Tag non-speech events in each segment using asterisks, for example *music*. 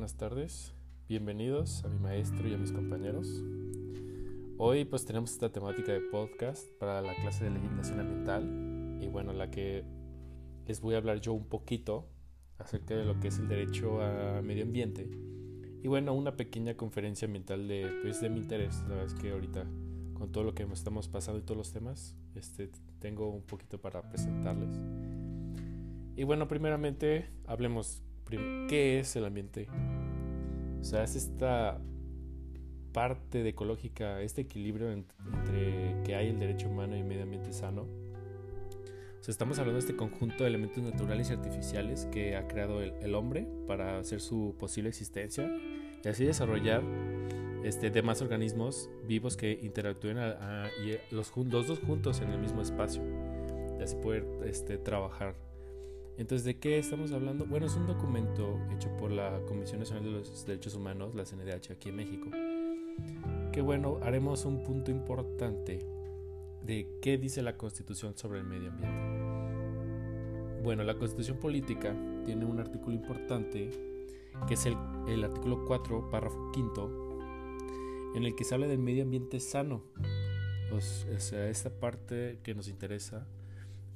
buenas tardes. Bienvenidos a mi maestro y a mis compañeros. Hoy pues tenemos esta temática de podcast para la clase de legislación ambiental y bueno, la que les voy a hablar yo un poquito acerca de lo que es el derecho a medio ambiente y bueno, una pequeña conferencia ambiental de, pues, de mi interés. La verdad es que ahorita con todo lo que estamos pasando y todos los temas, este, tengo un poquito para presentarles. Y bueno, primeramente hablemos ¿Qué es el ambiente? O sea, es esta parte de ecológica, este equilibrio entre que hay el derecho humano y el medio ambiente sano. O sea, estamos hablando de este conjunto de elementos naturales y artificiales que ha creado el, hombre para hacer su posible existencia y así desarrollar este, demás organismos vivos que interactúen y los, los, dos juntos en el mismo espacio y así poder este, trabajar entonces, ¿de qué estamos hablando? Bueno, es un documento hecho por la Comisión Nacional de los Derechos Humanos, la CNDH, aquí en México. Que bueno, haremos un punto importante de qué dice la Constitución sobre el medio ambiente. Bueno, la Constitución Política tiene un artículo importante, que es el, el artículo 4, párrafo quinto, en el que se habla del medio ambiente sano. o sea, esta parte que nos interesa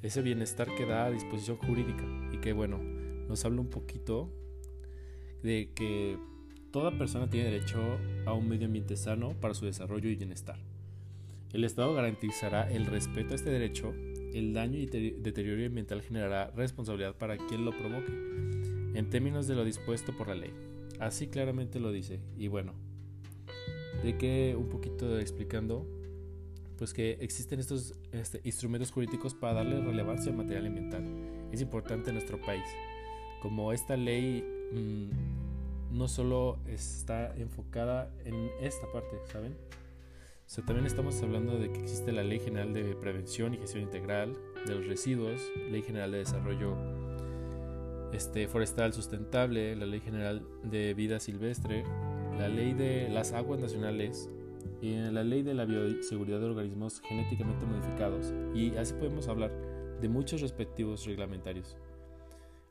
ese bienestar que da a disposición jurídica y que bueno, nos habla un poquito de que toda persona tiene derecho a un medio ambiente sano para su desarrollo y bienestar. El Estado garantizará el respeto a este derecho, el daño y deterioro ambiental generará responsabilidad para quien lo provoque, en términos de lo dispuesto por la ley. Así claramente lo dice. Y bueno, de que un poquito explicando pues que existen estos este, instrumentos jurídicos para darle relevancia al material ambiental. Es importante en nuestro país. Como esta ley mm, no solo está enfocada en esta parte, ¿saben? O sea, también estamos hablando de que existe la Ley General de Prevención y Gestión Integral de los Residuos, Ley General de Desarrollo este, Forestal Sustentable, la Ley General de Vida Silvestre, la Ley de las Aguas Nacionales, y en la ley de la bioseguridad de organismos genéticamente modificados y así podemos hablar de muchos respectivos reglamentarios.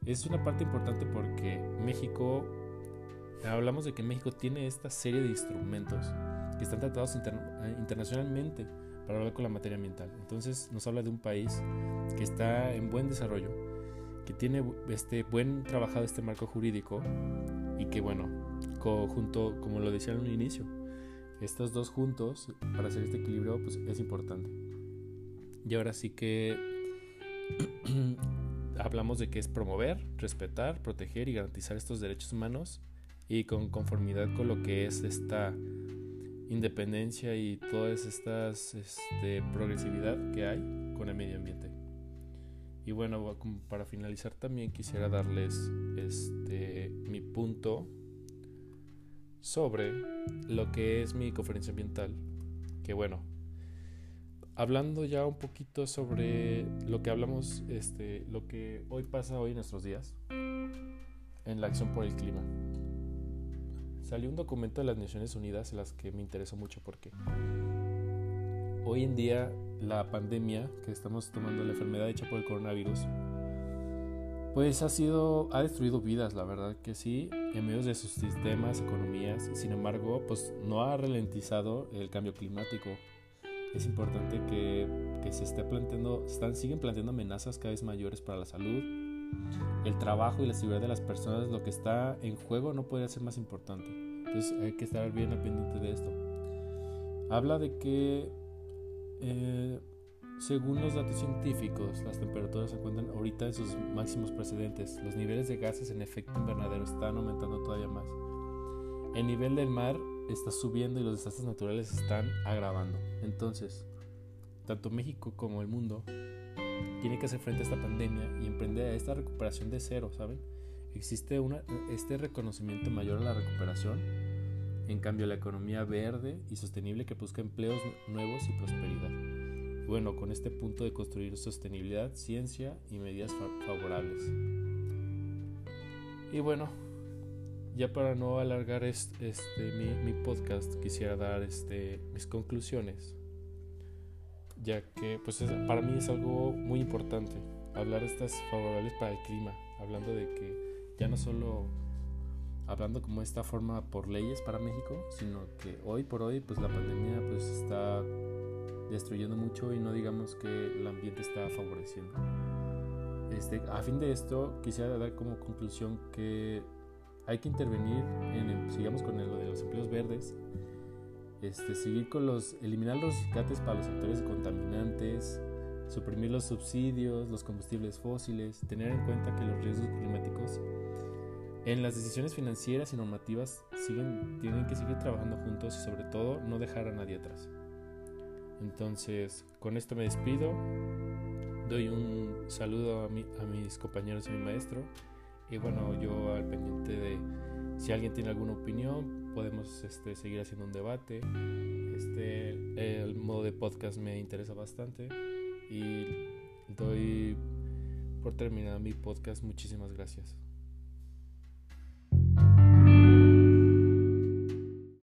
Es una parte importante porque México, hablamos de que México tiene esta serie de instrumentos que están tratados eh, internacionalmente para hablar con la materia ambiental. Entonces nos habla de un país que está en buen desarrollo, que tiene este buen trabajado este marco jurídico y que bueno, junto, como lo decía en un inicio, estos dos juntos, para hacer este equilibrio, pues es importante. Y ahora sí que *clears throat* hablamos de que es promover, respetar, proteger y garantizar estos derechos humanos y con conformidad con lo que es esta independencia y toda esta este, progresividad que hay con el medio ambiente. Y bueno, para finalizar también quisiera darles este, mi punto sobre lo que es mi conferencia ambiental. Que bueno, hablando ya un poquito sobre lo que hablamos, este, lo que hoy pasa hoy en nuestros días en la acción por el clima. Salió un documento de las Naciones Unidas en las que me interesó mucho porque hoy en día la pandemia que estamos tomando, la enfermedad hecha por el coronavirus, pues ha sido, ha destruido vidas, la verdad que sí, en medio de sus sistemas, economías, sin embargo, pues no ha ralentizado el cambio climático. Es importante que, que se esté planteando, están, siguen planteando amenazas cada vez mayores para la salud, el trabajo y la seguridad de las personas, lo que está en juego no podría ser más importante. Entonces hay que estar bien al pendiente de esto. Habla de que eh, según los datos científicos, las temperaturas se encuentran ahorita en sus máximos precedentes. Los niveles de gases en efecto invernadero están aumentando todavía más. El nivel del mar está subiendo y los desastres naturales están agravando. Entonces, tanto México como el mundo tiene que hacer frente a esta pandemia y emprender esta recuperación de cero, ¿saben? Existe una, este reconocimiento mayor a la recuperación. En cambio, la economía verde y sostenible que busca empleos nuevos y prosperidad bueno, con este punto de construir sostenibilidad, ciencia y medidas favorables. Y bueno, ya para no alargar este, mi, podcast, quisiera dar este, mis conclusiones, ya que pues para mí es algo muy importante hablar estas favorables para el clima, hablando de que ya no solo hablando como esta forma por leyes para México, sino que hoy por hoy pues la pandemia pues está destruyendo mucho y no digamos que el ambiente está favoreciendo. Este, a fin de esto quisiera dar como conclusión que hay que intervenir en sigamos con lo de los empleos verdes, este, seguir con los, eliminar los rescates para los sectores contaminantes, suprimir los subsidios, los combustibles fósiles, tener en cuenta que los riesgos climáticos en las decisiones financieras y normativas siguen, tienen que seguir trabajando juntos y sobre todo no dejar a nadie atrás. Entonces, con esto me despido. Doy un saludo a, a mis compañeros y a mi maestro. Y bueno, yo al pendiente de si alguien tiene alguna opinión, podemos este, seguir haciendo un debate. Este, el modo de podcast me interesa bastante. Y doy por terminado mi podcast. Muchísimas gracias.